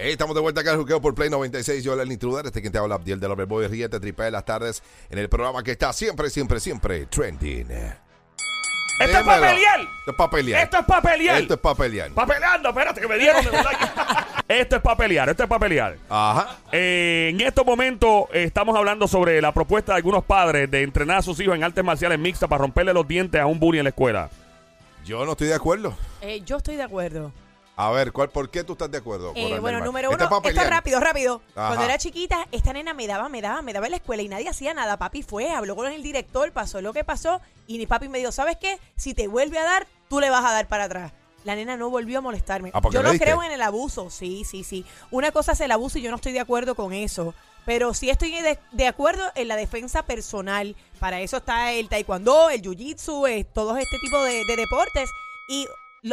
Hey, estamos de vuelta acá al juqueo por Play 96. Yo, el intruder, este quien te habla, Abdiel del Overboy. Ríete, tripe de las tardes en el programa que está siempre, siempre, siempre trending. Esto es pelear. Esto es para pelear. Esto es para pelear. Esto es para pelear. Pa' peleando, espérate, que me dieron de verdad Esto es para pelear, esto es para pelear. Ajá. Eh, en estos momentos eh, estamos hablando sobre la propuesta de algunos padres de entrenar a sus hijos en artes marciales mixtas para romperle los dientes a un bully en la escuela. Yo no estoy de acuerdo. Eh, yo estoy de acuerdo. A ver, ¿cuál, ¿por qué tú estás de acuerdo? Eh, bueno, número Este uno, es pa' esto es pelear. rápido, rápido. Ajá. Cuando era chiquita, esta nena me daba, me daba, me daba en la escuela y nadie hacía nada. Papi fue, habló con el director, pasó lo que pasó y mi papi me dijo, ¿sabes qué? Si te vuelve a dar, tú le vas a dar para atrás. La nena no volvió a molestarme. Ah, ¿porque yo no diste? creo en el abuso, sí, sí, sí. Una cosa es el abuso y yo no estoy de acuerdo con eso. Pero sí estoy de, de acuerdo en la defensa personal. Para eso está el taekwondo, el jiu-jitsu, eh, todo este tipo de, de deportes. Y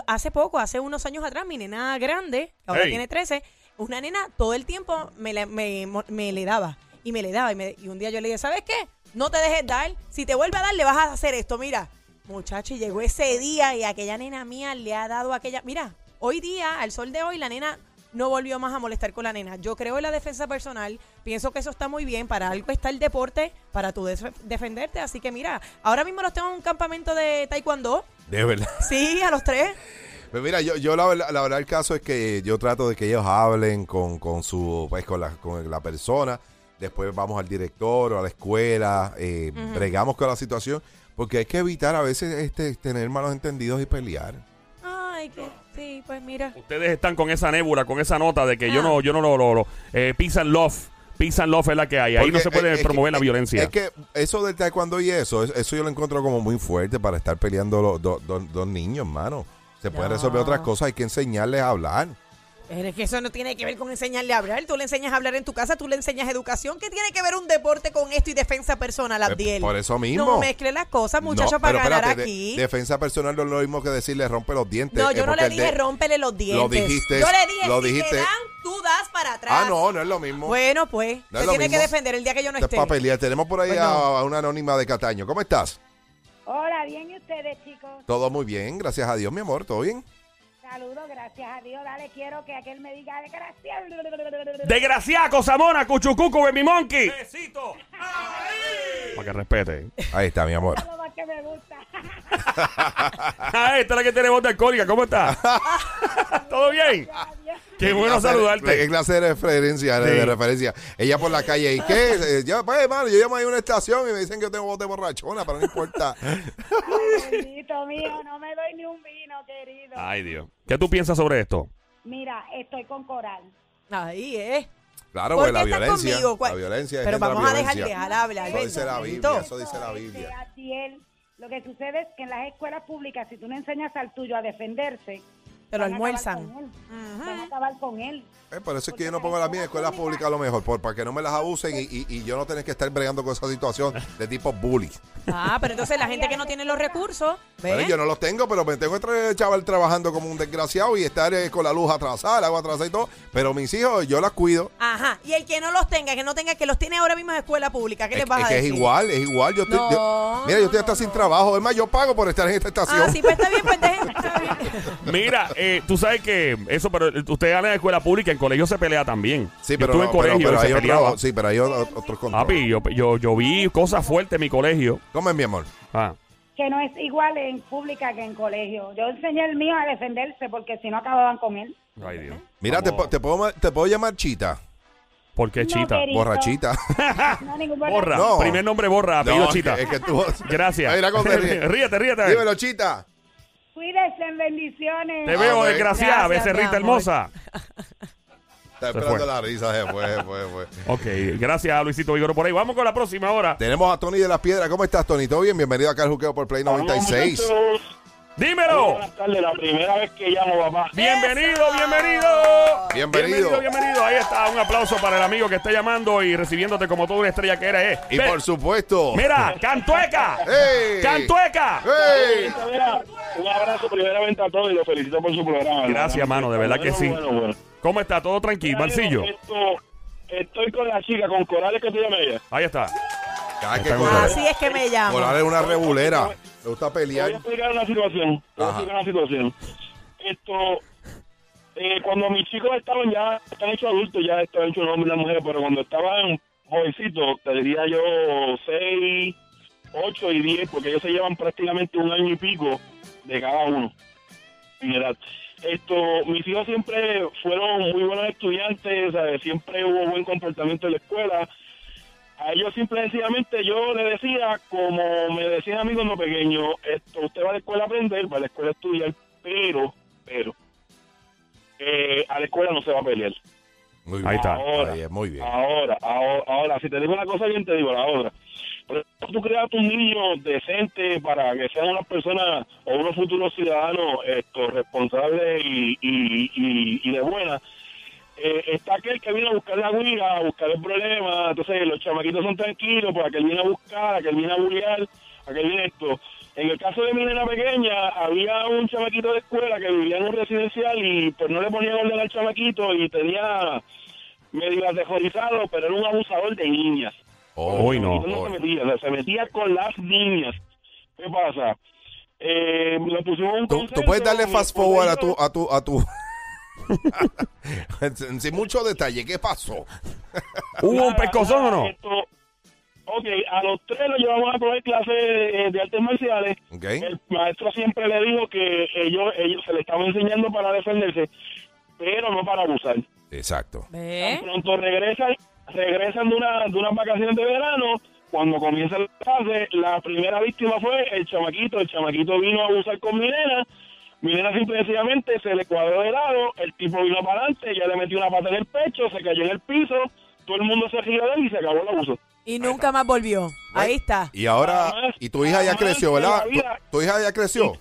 hace poco, hace unos años atrás, mi nena grande, que ahora tiene 13, una nena todo el tiempo me, mo- me le daba. Y me le daba. Y, me- y un día yo le dije, ¿sabes qué? No te dejes dar. Si te vuelve a dar, le vas a hacer esto. Mira, muchacho, y llegó ese día y aquella nena mía le ha dado aquella... Mira, hoy día, al sol de hoy, la nena no volvió más a molestar con la nena. Yo creo en la defensa personal. Pienso que eso está muy bien. Para algo está el deporte, para tú def- defenderte. Así que mira, ahora mismo los tengo en un campamento de taekwondo. De verdad. Sí, a los tres. Pues mira, yo, yo la, verdad- la verdad el caso es que yo trato de que ellos hablen con, con su pues con la, con la persona. Después vamos al director o a la escuela, eh, bregamos con la situación, porque hay que evitar a veces este tener malos entendidos y pelear. Sí, pues mira. Ustedes están con esa nébula, con esa nota de que yo Ah. no, yo no lo, lo, lo- eh, peace and love, peace and love es la que hay. Ahí no se puede es promover la violencia. Es que eso del taekwondo y eso, es- eso yo lo encuentro como muy fuerte para estar peleando los dos niños, mano. Se pueden No. resolver otras cosas, hay que enseñarles a hablar. Pero es que eso no tiene que ver con enseñarle a hablar. Tú le enseñas a hablar en tu casa, tú le enseñas educación. ¿Qué tiene que ver un deporte con esto y defensa personal, Pues, Abdiel? por eso mismo. No mezcle las cosas, muchachos, No, para pero ganar espérate, de- aquí. defensa personal no es lo mismo que decirle rompe los dientes. no, eh, yo no le dije de- rómpele los dientes. Lo dijiste, Yo le dije, lo si dijiste. te dan, tú das para atrás. Ah, no, no es lo mismo. Bueno, pues, No tiene que defender el día que yo no Esto es esté. para pelear. Tenemos por ahí Pues a, a una anónima de Cataño. ¿Cómo estás? Hola, bien, ¿y ustedes, chicos? Todo muy bien, gracias a Dios, mi amor. ¿Todo bien? Saludos, gracias a Dios. Dale, quiero que aquel me diga gracias. Desgraciada, cosamona, cuchucucu, baby monkey. Besito. Para que respete. Ahí está, mi amor. Lo más que me gusta. Ah, esta es la que tiene voz de alcohólica. ¿Cómo está? ¿Todo bien? Qué bueno ¿Qué saludarte. clase de referencia? de- Sí. de referencia? Ella por la calle. ¿Y qué? Eh, Yo, pues, hermano, yo llamo ahí a una estación y me dicen que yo tengo voz de borrachona, pero no importa. Bendito mío, no me doy ni un vino, querido. Ay, Dios. ¿Qué tú piensas sobre esto? Mira, estoy con Coral. Ahí, ¿eh? Claro, ¿Por pues la qué violencia. La violencia es Pero la vamos a dejar dejar hablar. Eso dice la. Biblia, eso dice la Biblia. Lo que sucede es que en las escuelas públicas, si tú no enseñas al tuyo a defenderse, Acabar almuerzan. Van a acabar con él. Eh, por eso es que yo no pongo las mías en escuelas públicas a lo mejor, por, para que no me las abusen y, y- y yo no tener que estar bregando con esa situación de tipo bully. Ah, pero entonces la gente que no tiene los recursos, Bueno, ¿ves? yo no los tengo, pero me tengo este chaval trabajando como un desgraciado y estar eh, con la luz atrasada, el agua atrasada y todo. Pero mis hijos, yo las cuido. Ajá. Y el que no los tenga, que no tenga, que los tiene ahora mismo en escuela pública, ¿qué Es, les vas es a que decir? es igual, es igual. Yo estoy, No, yo- mira, yo estoy no, hasta no, sin trabajo. Es más, yo pago por estar en esta estación. Ah, sí, pues está bien, pues dejen. está bien. Mira, eh, tú sabes que eso, pero usted gana en la escuela pública, en colegio se pelea también. Sí, Yo pero, estuve no, en colegio pero, pero y se hay peleaba. otro, sí, pero hay otro- otros controles. Papi, yo, yo, yo vi cosas fuertes en mi colegio. ¿Cómo es, mi amor? Ah. Que no es igual en pública que en colegio. Yo enseñé el mío a defenderse porque si no acababan con él. Ay, Dios. Mira, te, te puedo, te puedo llamar Chita, ¿Por qué No, Chita? querido. borrachita. No, ningún Borra. No. Primer nombre borra, apellido No, Chita. Es que, es que tú... Gracias. Ríete, ríete. Dímelo, Chita. Cuídense, bendiciones. Te veo, desgraciada, Gracias, becerrita hermosa. Está esperando fue. la risa, se fue, se fue, se fue. Ok, gracias a Luisito Vigoro por ahí. Vamos con la próxima hora. Tenemos a Tony de las Piedras. ¿Cómo estás, Tony? ¿Todo bien? Bienvenido acá al Juqueo por Play 96. Muchachos, Dímelo. Buenas tardes, la primera vez que llamo, papá. Bienvenido, bienvenido. Bienvenido. bienvenido. Ahí está, un aplauso para el amigo que está llamando y recibiéndote como toda una estrella que eres. eh. Y Ve- por supuesto... Mira, Cantueca. ¡Ey! Cantueca. ¡Ey! Mira, un abrazo primeramente a todos y los felicito por su programa. Gracias, mano, de verdad que sí. Bueno, bueno. ¿Cómo está? ¿Todo tranquilo? Marcillo. Esto, estoy con la chica, con Corales que se llama ella. Ahí está. Cada que. Así es que me llamo. Coral es una regulera. Le gusta Te voy a pelear. explicar una situación. Voy a explicar una situación. Esto, eh, cuando mis chicos estaban ya, están hechos adultos, ya están hechos hombres y mujeres, pero cuando estaban jovencitos, te diría yo 6, 8 y 10, porque ellos se llevan prácticamente un año y pico de cada uno en edad. Esto, mis hijos siempre fueron muy buenos estudiantes, ¿sabes? siempre hubo buen comportamiento en la escuela. A ellos simple y sencillamente yo le decía, como me decían amigos no pequeños, esto, usted va a la escuela a aprender, va a la escuela a estudiar, pero, pero, eh, a la escuela no se va a pelear. Muy bien. Ahí está. Ahora, Ahí es, muy bien. Ahora, ahora, ahora, si te digo una cosa bien, te digo la otra. Pero tú creas un niño decente para que sean unas personas o unos futuros ciudadanos esto, responsables y, y, y, y de buena. Eh, está aquel que viene a buscar la guía, a buscar el problema. Entonces, los chamaquitos son tranquilos, pues aquel viene a buscar, aquel viene a bullear, aquel viene esto. En el caso de mi nena pequeña, había un chamaquito de escuela que vivía en un residencial y pues no le ponía orden al chamaquito y tenía medio aterrorizado, pero era un abusador de niñas. Oh, Uy, no. Se metía, o sea, se metía con las niñas. ¿Qué pasa? Eh, le pusimos un Tú, tú puedes darle fast forward a tu, a tu, a tu. Sin, sin mucho detalle, ¿qué pasó? ¿Hubo un pescozón o no? esto- ok, a los tres los llevamos a coger clases de, de artes marciales. El maestro siempre le dijo que ellos, ellos se le estaban enseñando para defenderse, pero no para abusar. Exacto. Tan pronto regresan, regresan de, una, de unas vacaciones de verano. Cuando comienza la clase, la primera víctima fue el chamaquito. El chamaquito vino a abusar con mi nena. Mi nena simple y sencillamente se le cuadró de lado. El tipo vino para adelante, ella le metió una pata en el pecho, se cayó en el piso. Todo el mundo se rió de él y se acabó el abuso. Y nunca más volvió. Ahí está. Y ahora, y tu hija ya creció, ¿verdad? Tu, hija ya creció.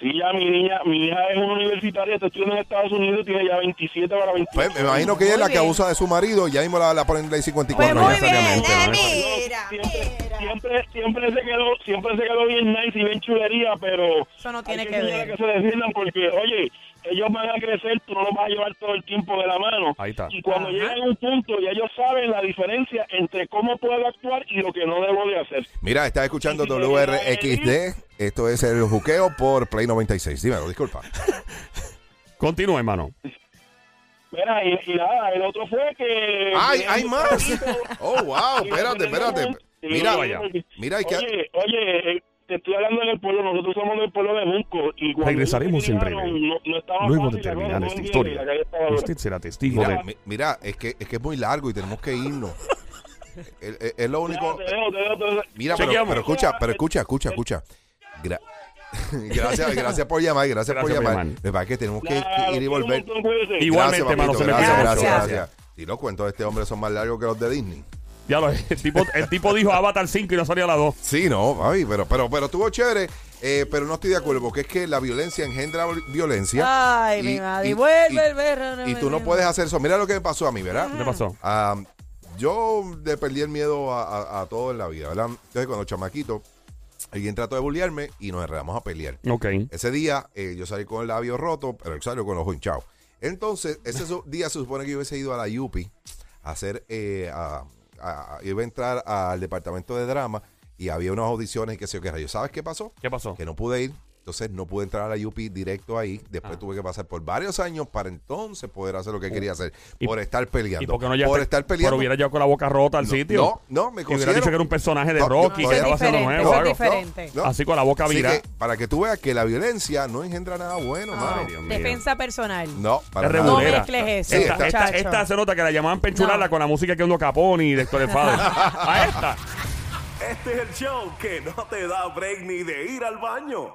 Sí, ya mi niña, mi hija es una universitaria, está estudiando en Estados Unidos, tiene ya 27 para 28. Pues me imagino que ella es la que abusa de su marido y ya mismo la, la ponen en ley Pues 54. no muy bien, necesariamente, eh, no mira, siempre, mira. Siempre, siempre se quedó, siempre se quedó bien nice y bien chulería, pero Eso no tiene hay que enseñarle ver. que se defiendan porque, oye, ellos van a crecer, tú no los vas a llevar todo el tiempo de la mano. Ahí está. Y cuando Ajá. llegan a un punto, ya ellos saben la diferencia entre cómo puedo actuar y lo que no debo de hacer. Mira, estás escuchando WRXD. Esto es el juqueo por Play 96. Dímelo, disculpa. Continúa, hermano. Mira, y, y nada, el otro fue que... ¡Ay, que- hay más! Oh, wow, espérate, espérate. Mira, vaya. mira, hay que... Oye, oye, eh, te estoy hablando en el pueblo, nosotros somos del pueblo de Junco y Regresaremos en breve. No, no Luego de terminar esta historia, usted será testigo Mira, de... mi- mira, es que, es que es muy largo y tenemos que irnos. Es, lo único... Ya, te dejo, te dejo, te dejo. Mira, pero, pero escucha, pero escucha, escucha, escucha. Gra- gracias, gracias por llamar, gracias, por Gracias por llamar. Me parece que tenemos que, que ir y volver. Igualmente, Gracias, se gracias, gracias, gracias. Y los cuentos de este hombre son más largos que los de Disney. Ya lo, el, tipo, el tipo dijo Avatar 5 y no salía a las 2. Sí, no, ay, pero, pero, pero estuvo chévere, eh, pero no estoy de acuerdo porque es que la violencia engendra violencia. Ay, mi madre. Vuelve el berro, Y tú no puedes hacer eso. Mira lo que me pasó a mí, ¿verdad? ¿Qué pasó? Yo le perdí el miedo a, a- a todo en la vida, ¿verdad? Entonces, cuando chamaquito, alguien trató de bullearme y nos enredamos a pelear. Ok. Ese día eh, yo salí con el labio roto, pero él salió con los ojos hinchados. Entonces, ese día se supone que yo hubiese ido a la Yupi a hacer, eh, a, a- iba a entrar al departamento de drama y había unas audiciones y qué sé yo qué. ¿Sabes qué pasó? ¿Qué pasó? Que no pude ir. Entonces no pude entrar a la Yupi directo ahí. Después Ah. tuve que pasar por varios años para entonces poder hacer lo que quería hacer. Y- por estar peleando. ¿Y por qué no por estar peleando. Pero hubiera llegado con la boca rota al No, sitio. No, no, me Y hubiera dicho que era un personaje de No, Rocky no, que estaba es haciendo diferente, nuevo. eso es algo. diferente. No. Así con la boca virada. para que tú veas que la violencia no engendra nada bueno, mano. Dios mío. Defensa personal. No, para Es nada. No mezcles eso, Sí, Esta, esta, esta se nota que la llamaban penchularla No. con la música que uno Caponi y de Héctor. A esta. Este es el show que no te da break ni de ir al baño.